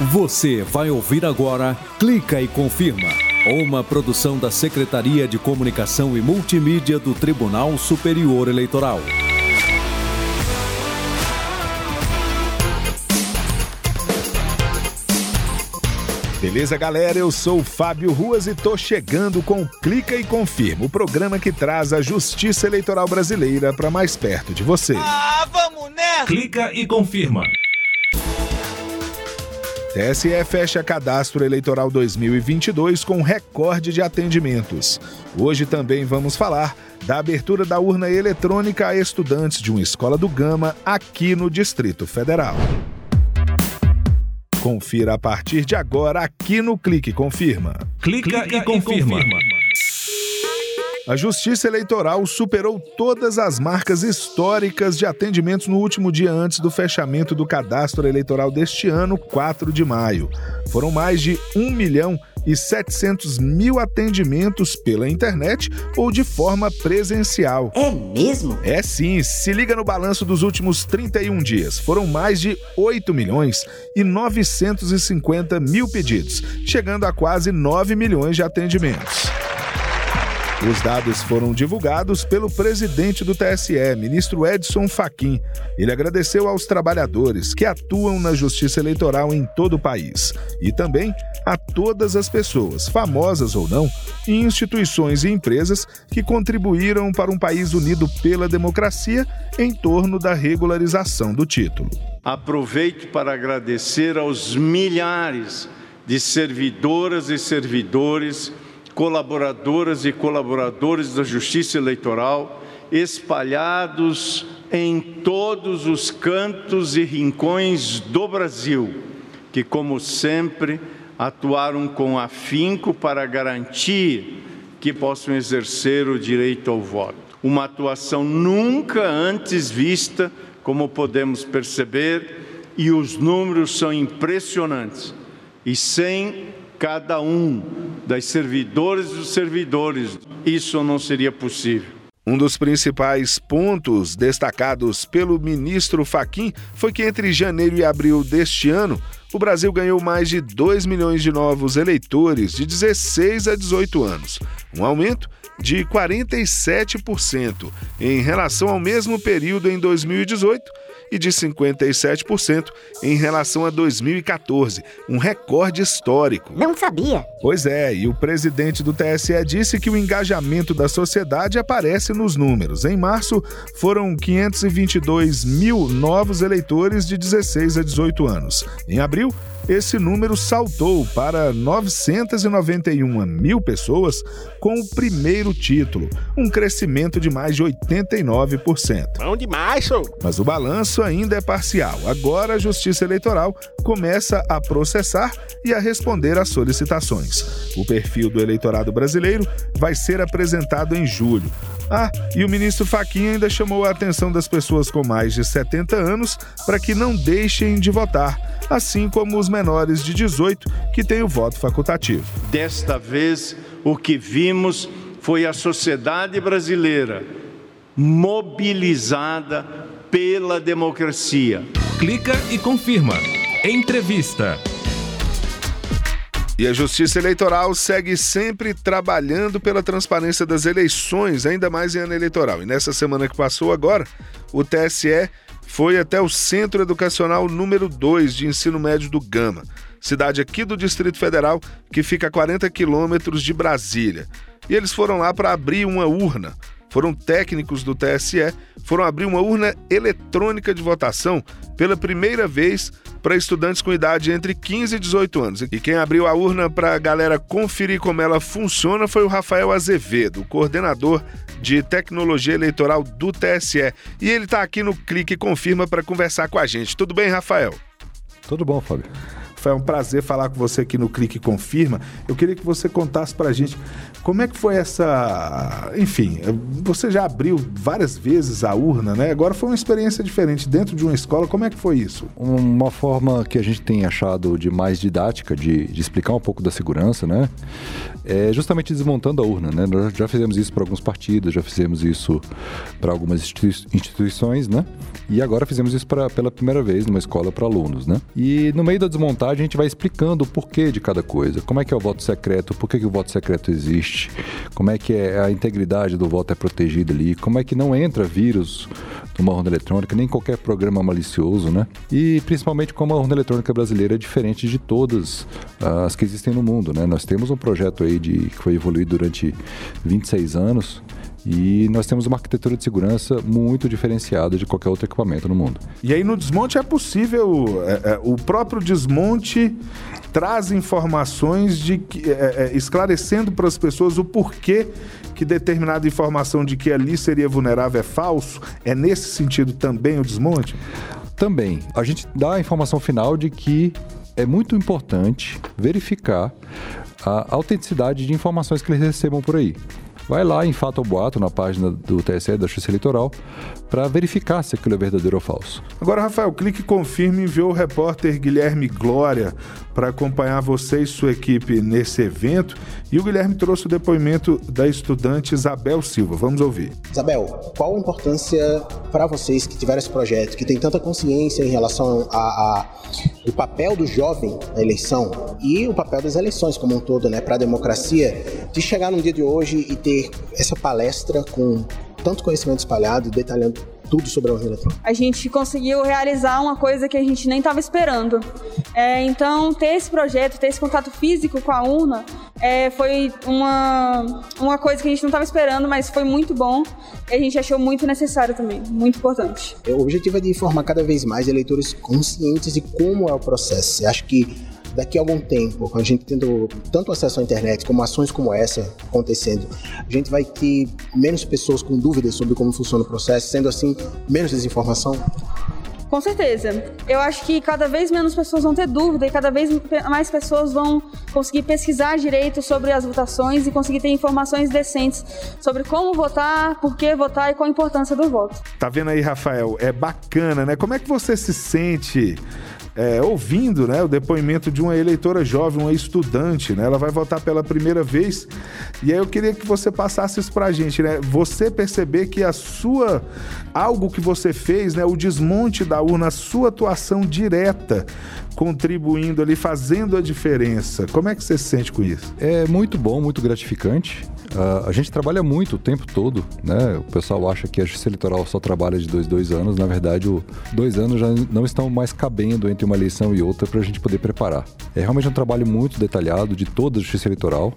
Você vai ouvir agora Clica e Confirma, uma produção da Secretaria de Comunicação e Multimídia do Tribunal Superior Eleitoral. Beleza, galera? Eu sou o Fábio Ruas e tô chegando com Clica e Confirma, o programa que traz a justiça eleitoral brasileira para mais perto de você. Ah, vamos nessa! Clica e confirma. TSE fecha cadastro eleitoral 2022 com recorde de atendimentos. Hoje também vamos falar da abertura da urna eletrônica a estudantes de uma escola do Gama aqui no Distrito Federal. Confira a partir de agora aqui no Clique Confirma. Clica, Clica e, confirma. e confirma. A Justiça Eleitoral superou todas as marcas históricas de atendimentos no último dia antes do fechamento do cadastro eleitoral deste ano, 4 de maio. Foram mais de 1 milhão e 700 mil atendimentos pela internet ou de forma presencial. É mesmo? É sim, se liga no balanço dos últimos 31 dias. Foram mais de 8 milhões e 950 mil pedidos, chegando a quase 9 milhões de atendimentos. Os dados foram divulgados pelo presidente do TSE, ministro Edson Fachin. Ele agradeceu aos trabalhadores que atuam na justiça eleitoral em todo o país e também a todas as pessoas, famosas ou não, e instituições e empresas que contribuíram para um país unido pela democracia em torno da regularização do título. Aproveito para agradecer aos milhares de servidoras e servidores colaboradoras e colaboradores da Justiça Eleitoral espalhados em todos os cantos e rincões do Brasil, que, como sempre, atuaram com afinco para garantir que possam exercer o direito ao voto. Uma atuação nunca antes vista, como podemos perceber, e os números são impressionantes. E sem cada um das servidoras dos servidores. Isso não seria possível. Um dos principais pontos destacados pelo ministro Faquim foi que entre janeiro e abril deste ano, o Brasil ganhou mais de 2 milhões de novos eleitores de 16 a 18 anos, um aumento de 47% em relação ao mesmo período em 2018 e de 57% em relação a 2014, um recorde histórico. Não sabia. Pois é, e o presidente do TSE disse que o engajamento da sociedade aparece nos números. Em março, foram 522 mil novos eleitores de 16 a 18 anos. Em abril, esse número saltou para 991 mil pessoas com o primeiro título, um crescimento de mais de 89%. Bom demais, show! Mas o balanço ainda é parcial. Agora a Justiça Eleitoral começa a processar e a responder às solicitações. O perfil do eleitorado brasileiro vai ser apresentado em julho. Ah, e o ministro Faquinha ainda chamou a atenção das pessoas com mais de 70 anos para que não deixem de votar, assim como os menores de 18 que têm o voto facultativo. Desta vez, o que vimos foi a sociedade brasileira mobilizada pela democracia. Clica e confirma. Entrevista. E a Justiça Eleitoral segue sempre trabalhando pela transparência das eleições, ainda mais em ano eleitoral. E nessa semana que passou agora, o TSE foi até o Centro Educacional número 2 de ensino médio do Gama, cidade aqui do Distrito Federal que fica a 40 quilômetros de Brasília. E eles foram lá para abrir uma urna foram técnicos do TSE, foram abrir uma urna eletrônica de votação pela primeira vez para estudantes com idade entre 15 e 18 anos. E quem abriu a urna para a galera conferir como ela funciona foi o Rafael Azevedo, coordenador de tecnologia eleitoral do TSE. E ele está aqui no Clique Confirma para conversar com a gente. Tudo bem, Rafael? Tudo bom, Fábio. Foi um prazer falar com você aqui no Clique Confirma. Eu queria que você contasse para a gente como é que foi essa. Enfim, você já abriu várias vezes a urna, né? Agora foi uma experiência diferente dentro de uma escola. Como é que foi isso? Uma forma que a gente tem achado de mais didática, de, de explicar um pouco da segurança, né? É justamente desmontando a urna, né? Nós já fizemos isso para alguns partidos, já fizemos isso para algumas instituições, né? E agora fizemos isso pra, pela primeira vez numa escola para alunos, né? E no meio da desmontagem, a gente vai explicando o porquê de cada coisa. Como é que é o voto secreto, por que, que o voto secreto existe, como é que é a integridade do voto é protegida ali, como é que não entra vírus numa urna eletrônica, nem qualquer programa malicioso, né? E principalmente como a urna eletrônica brasileira é diferente de todas as que existem no mundo, né? Nós temos um projeto aí de, que foi evoluído durante 26 anos, e nós temos uma arquitetura de segurança muito diferenciada de qualquer outro equipamento no mundo. E aí no desmonte é possível, é, é, o próprio desmonte traz informações de que, é, é esclarecendo para as pessoas o porquê que determinada informação de que ali seria vulnerável é falso. É nesse sentido também o desmonte? Também. A gente dá a informação final de que é muito importante verificar a autenticidade de informações que eles recebam por aí vai lá em Fato ou Boato, na página do TSE, da Justiça Eleitoral, para verificar se aquilo é verdadeiro ou falso. Agora, Rafael, clique confirme enviou o repórter Guilherme Glória para acompanhar você e sua equipe nesse evento. E o Guilherme trouxe o depoimento da estudante Isabel Silva. Vamos ouvir. Isabel, qual a importância para vocês que tiveram esse projeto, que tem tanta consciência em relação a, a o papel do jovem na eleição e o papel das eleições como um todo, né, para a democracia, de chegar no dia de hoje e ter essa palestra com tanto conhecimento espalhado, detalhando tudo sobre a urna eletrônica. A gente conseguiu realizar uma coisa que a gente nem estava esperando. É, então, ter esse projeto, ter esse contato físico com a urna, é, foi uma, uma coisa que a gente não estava esperando, mas foi muito bom e a gente achou muito necessário também, muito importante. O objetivo é de informar cada vez mais eleitores conscientes de como é o processo. Eu acho que daqui a algum tempo, a gente tendo tanto acesso à internet como ações como essa acontecendo, a gente vai ter menos pessoas com dúvidas sobre como funciona o processo, sendo assim, menos desinformação? Com certeza. Eu acho que cada vez menos pessoas vão ter dúvida e cada vez mais pessoas vão conseguir pesquisar direito sobre as votações e conseguir ter informações decentes sobre como votar, por que votar e qual a importância do voto. Tá vendo aí, Rafael? É bacana, né? Como é que você se sente é, ouvindo né, o depoimento de uma eleitora jovem, uma estudante, né? Ela vai votar pela primeira vez. E aí eu queria que você passasse isso pra gente, né? Você perceber que a sua. algo que você fez, né? O desmonte da urna, a sua atuação direta, contribuindo ali, fazendo a diferença. Como é que você se sente com isso? É muito bom, muito gratificante. Uh, a gente trabalha muito o tempo todo, né? O pessoal acha que a justiça eleitoral só trabalha de dois, dois anos. Na verdade, o dois anos já não estão mais cabendo entre uma eleição e outra para a gente poder preparar. É realmente um trabalho muito detalhado de toda a justiça eleitoral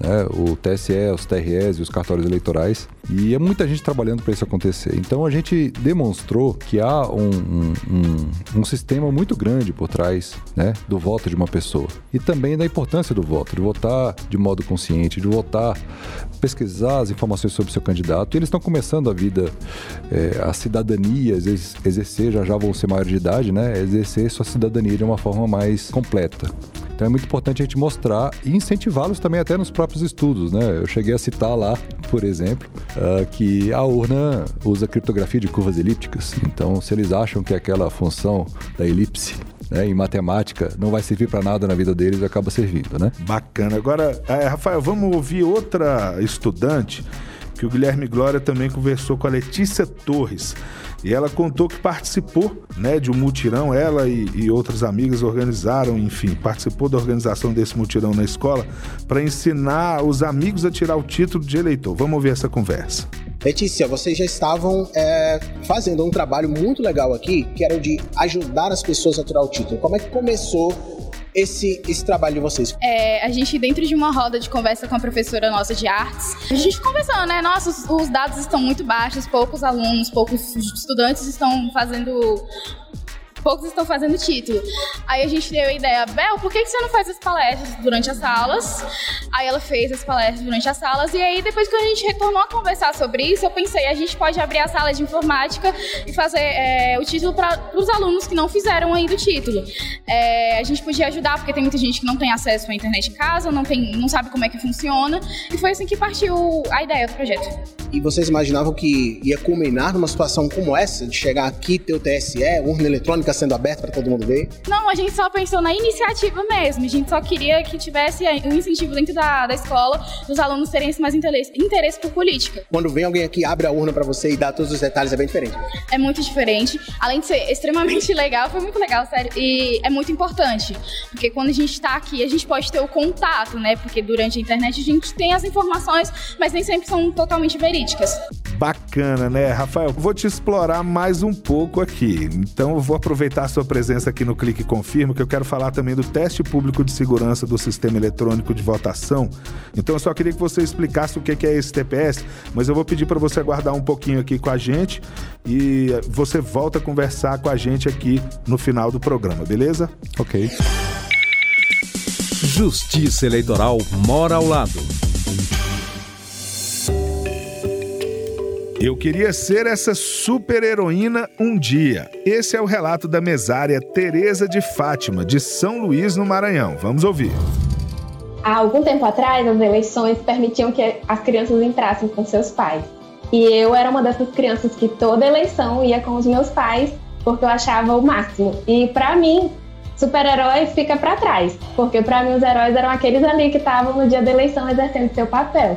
né, o TSE, os TREs e os cartórios eleitorais. E é muita gente trabalhando para isso acontecer. Então a gente demonstrou que há um, um, um, um, sistema muito grande por trás né, do voto de uma pessoa. E também da importância do voto, de votar de modo consciente, de votar, pesquisar as informações sobre o seu candidato. E eles estão começando a vida, é, a cidadania, exercer, já já vão ser maior de idade, né? Exercer sua cidadania de uma forma mais completa. Então é muito importante a gente mostrar e incentivá-los também até nos próprios estudos, né? Eu cheguei a citar lá, por exemplo, uh, que a urna usa criptografia de curvas elípticas. Então, se eles acham que aquela função da elipse né, em matemática não vai servir para nada na vida deles, acaba servindo, né? Bacana. Agora, é, Rafael, vamos ouvir outra estudante que o Guilherme Glória também conversou com a Letícia Torres. E ela contou que participou né, de um mutirão, ela e, e outras amigas organizaram, enfim, participou da organização desse mutirão na escola para ensinar os amigos a tirar o título de eleitor. Vamos ouvir essa conversa. Letícia, vocês já estavam é, fazendo um trabalho muito legal aqui, que era o de ajudar as pessoas a tirar o título. Como é que começou esse, esse trabalho de vocês? É, a gente, dentro de uma roda de conversa com a professora nossa de artes, a gente conversando, né? Nossa, os, os dados estão muito baixos, poucos alunos, poucos estudantes estão fazendo poucos estão fazendo título. Aí a gente deu a ideia, Bel, por que, que você não faz as palestras durante as aulas? Aí ela fez as palestras durante as salas, e aí depois que a gente retornou a conversar sobre isso, eu pensei, a gente pode abrir a sala de informática e fazer é, o título para os alunos que não fizeram ainda o título. É, a gente podia ajudar, porque tem muita gente que não tem acesso à internet em casa, não, tem, não sabe como é que funciona, e foi assim que partiu a ideia do projeto. E vocês imaginavam que ia culminar numa situação como essa, de chegar aqui, ter o TSE, urna eletrônica sendo aberta para todo mundo ver? Não, a gente só pensou na iniciativa mesmo. A gente só queria que tivesse um incentivo dentro da, da escola dos alunos terem mais interesse, interesse por política. Quando vem alguém aqui, abre a urna para você e dá todos os detalhes, é bem diferente. É muito diferente. Além de ser extremamente legal, foi muito legal, sério. E é muito importante. Porque quando a gente está aqui, a gente pode ter o contato, né? Porque durante a internet a gente tem as informações, mas nem sempre são totalmente verídicas. Bacana, né, Rafael? Vou te explorar mais um pouco aqui. Então, eu vou aproveitar a sua presença aqui no Clique Confirma, que eu quero falar também do teste público de segurança do sistema eletrônico de votação. Então, eu só queria que você explicasse o que é esse TPS, mas eu vou pedir para você aguardar um pouquinho aqui com a gente e você volta a conversar com a gente aqui no final do programa, beleza? Ok. Justiça Eleitoral mora ao lado. Eu queria ser essa super heroína um dia. Esse é o relato da mesária Teresa de Fátima, de São Luís, no Maranhão. Vamos ouvir. Há algum tempo atrás, as eleições permitiam que as crianças entrassem com seus pais. E eu era uma dessas crianças que toda eleição ia com os meus pais, porque eu achava o máximo. E para mim, super-herói fica para trás, porque para mim os heróis eram aqueles ali que estavam no dia da eleição exercendo seu papel.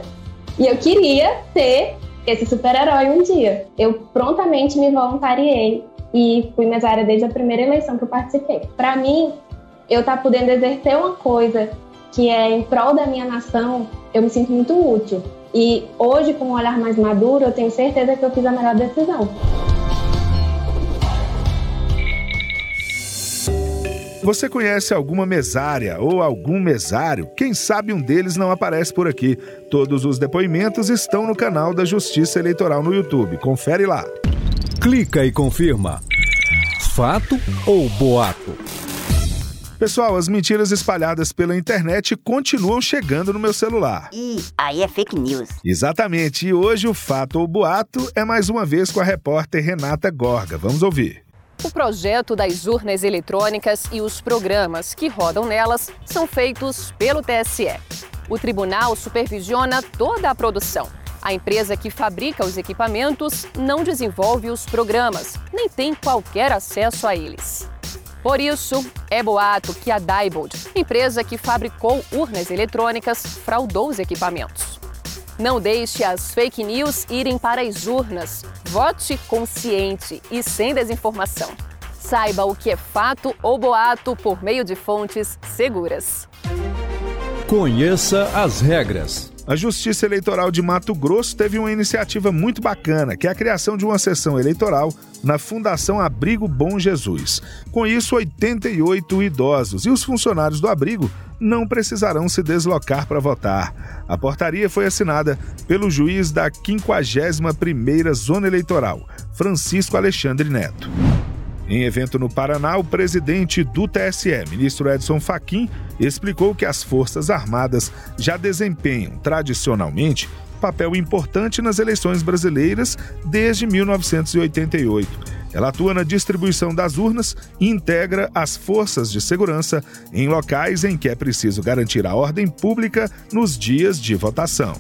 E eu queria ser esse super-herói um dia. Eu prontamente me voluntariei e fui mesária desde a primeira eleição que eu participei. Para mim, eu estar tá podendo exercer uma coisa que é em prol da minha nação, eu me sinto muito útil. E hoje, com um olhar mais maduro, eu tenho certeza que eu fiz a melhor decisão. Você conhece alguma mesária ou algum mesário? Quem sabe um deles não aparece por aqui. Todos os depoimentos estão no canal da Justiça Eleitoral no YouTube. Confere lá. Clica e confirma. Fato ou boato? Pessoal, as mentiras espalhadas pela internet continuam chegando no meu celular. Ih, aí é fake news. Exatamente. E hoje o fato ou boato é mais uma vez com a repórter Renata Gorga. Vamos ouvir. O projeto das urnas eletrônicas e os programas que rodam nelas são feitos pelo TSE. O tribunal supervisiona toda a produção. A empresa que fabrica os equipamentos não desenvolve os programas, nem tem qualquer acesso a eles. Por isso, é boato que a Diebold, empresa que fabricou urnas eletrônicas, fraudou os equipamentos. Não deixe as fake news irem para as urnas. Vote consciente e sem desinformação. Saiba o que é fato ou boato por meio de fontes seguras. Conheça as regras. A Justiça Eleitoral de Mato Grosso teve uma iniciativa muito bacana, que é a criação de uma sessão eleitoral na Fundação Abrigo Bom Jesus. Com isso, 88 idosos e os funcionários do abrigo não precisarão se deslocar para votar. A portaria foi assinada pelo juiz da 51ª Zona Eleitoral, Francisco Alexandre Neto. Em evento no Paraná, o presidente do TSE, ministro Edson Fachin, explicou que as Forças Armadas já desempenham, tradicionalmente, papel importante nas eleições brasileiras desde 1988. Ela atua na distribuição das urnas e integra as forças de segurança em locais em que é preciso garantir a ordem pública nos dias de votação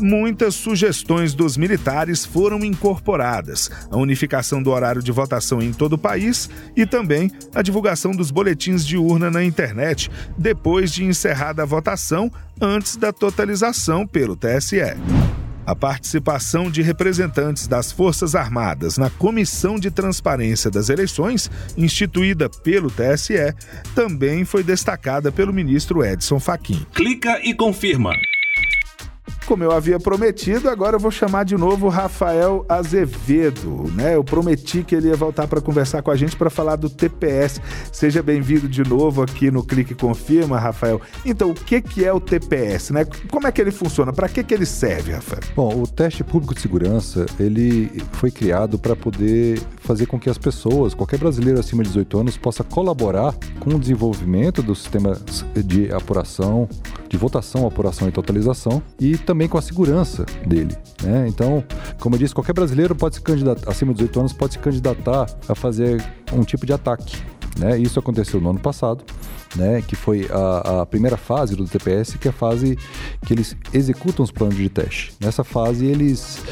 muitas sugestões dos militares foram incorporadas: a unificação do horário de votação em todo o país e também a divulgação dos boletins de urna na internet depois de encerrada a votação antes da totalização pelo TSE. A participação de representantes das Forças Armadas na Comissão de Transparência das Eleições, instituída pelo TSE, também foi destacada pelo ministro Edson Fachin. Clica e confirma como eu havia prometido, agora eu vou chamar de novo o Rafael Azevedo, né? Eu prometi que ele ia voltar para conversar com a gente para falar do TPS. Seja bem-vindo de novo aqui no Clique Confirma, Rafael. Então, o que que é o TPS, né? Como é que ele funciona? Para que que ele serve, Rafael? Bom, o teste público de segurança, ele foi criado para poder fazer com que as pessoas, qualquer brasileiro acima de 18 anos, possa colaborar com o desenvolvimento do sistema de apuração, de votação, apuração e totalização e também também com a segurança dele. Né? Então, como eu disse, qualquer brasileiro pode se candidatar, acima de 18 anos, pode se candidatar a fazer um tipo de ataque. Né? Isso aconteceu no ano passado. Né, que foi a, a, primeira fase do TPS, que é a fase que eles executam os planos de teste. Nessa fase, eles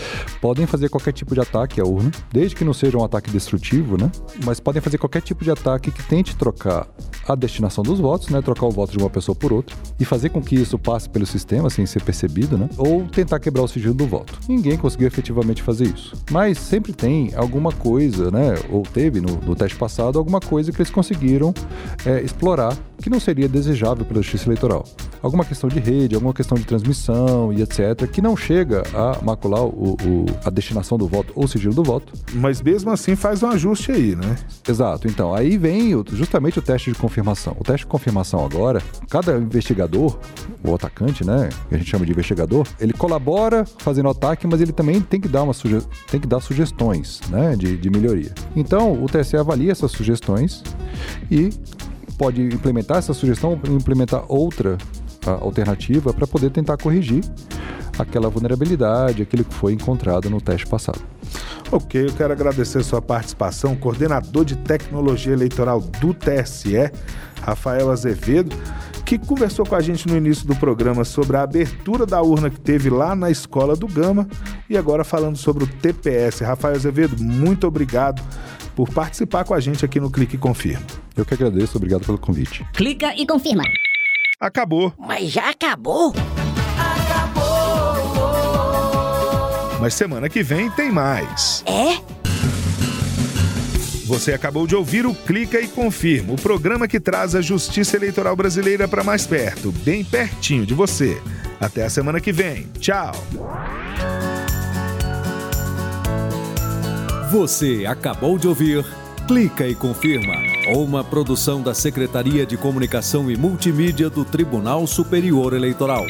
podem fazer qualquer tipo de ataque à urna, desde que não seja um ataque destrutivo, né, mas podem fazer qualquer tipo de ataque que tente trocar a destinação dos votos, né, trocar o voto de uma pessoa por outra, e fazer com que isso passe pelo sistema sem ser percebido, né, ou tentar quebrar o sigilo do voto. Ninguém conseguiu efetivamente fazer isso. Mas sempre tem alguma coisa, né, ou teve no, no teste passado, alguma coisa que eles conseguiram é, explorar que não seria desejável pela justiça eleitoral. Alguma questão de rede, alguma questão de transmissão e etc., que não chega a macular o, o, a destinação do voto ou sigilo do voto. Mas mesmo assim faz um ajuste aí, né? Exato. Então, aí vem justamente o teste de confirmação. O teste de confirmação agora, cada investigador, o atacante, né, que a gente chama de investigador, ele colabora fazendo ataque, mas ele também tem que dar, uma suge tem que dar sugestões né, de, de melhoria. Então, o TSE avalia essas sugestões e pode implementar essa sugestão, implementar outra alternativa para poder tentar corrigir aquela vulnerabilidade, aquilo que foi encontrado no teste passado. Ok, eu quero agradecer sua participação, coordenador de tecnologia eleitoral do TSE, Rafael Azevedo, que conversou com a gente no início do programa sobre a abertura da urna que teve lá na escola do Gama e agora falando sobre o TPS. Rafael Azevedo, muito obrigado por participar com a gente aqui no Clique Confirma. Eu que agradeço, obrigado pelo convite. Clica e confirma. Acabou. Mas já acabou? Acabou! Mas semana que vem tem mais. É? Você acabou de ouvir o Clica e Confirma, o programa que traz a justiça eleitoral brasileira para mais perto, bem pertinho de você. Até a semana que vem. Tchau. Você acabou de ouvir Clica e Confirma, uma produção da Secretaria de Comunicação e Multimídia do Tribunal Superior Eleitoral.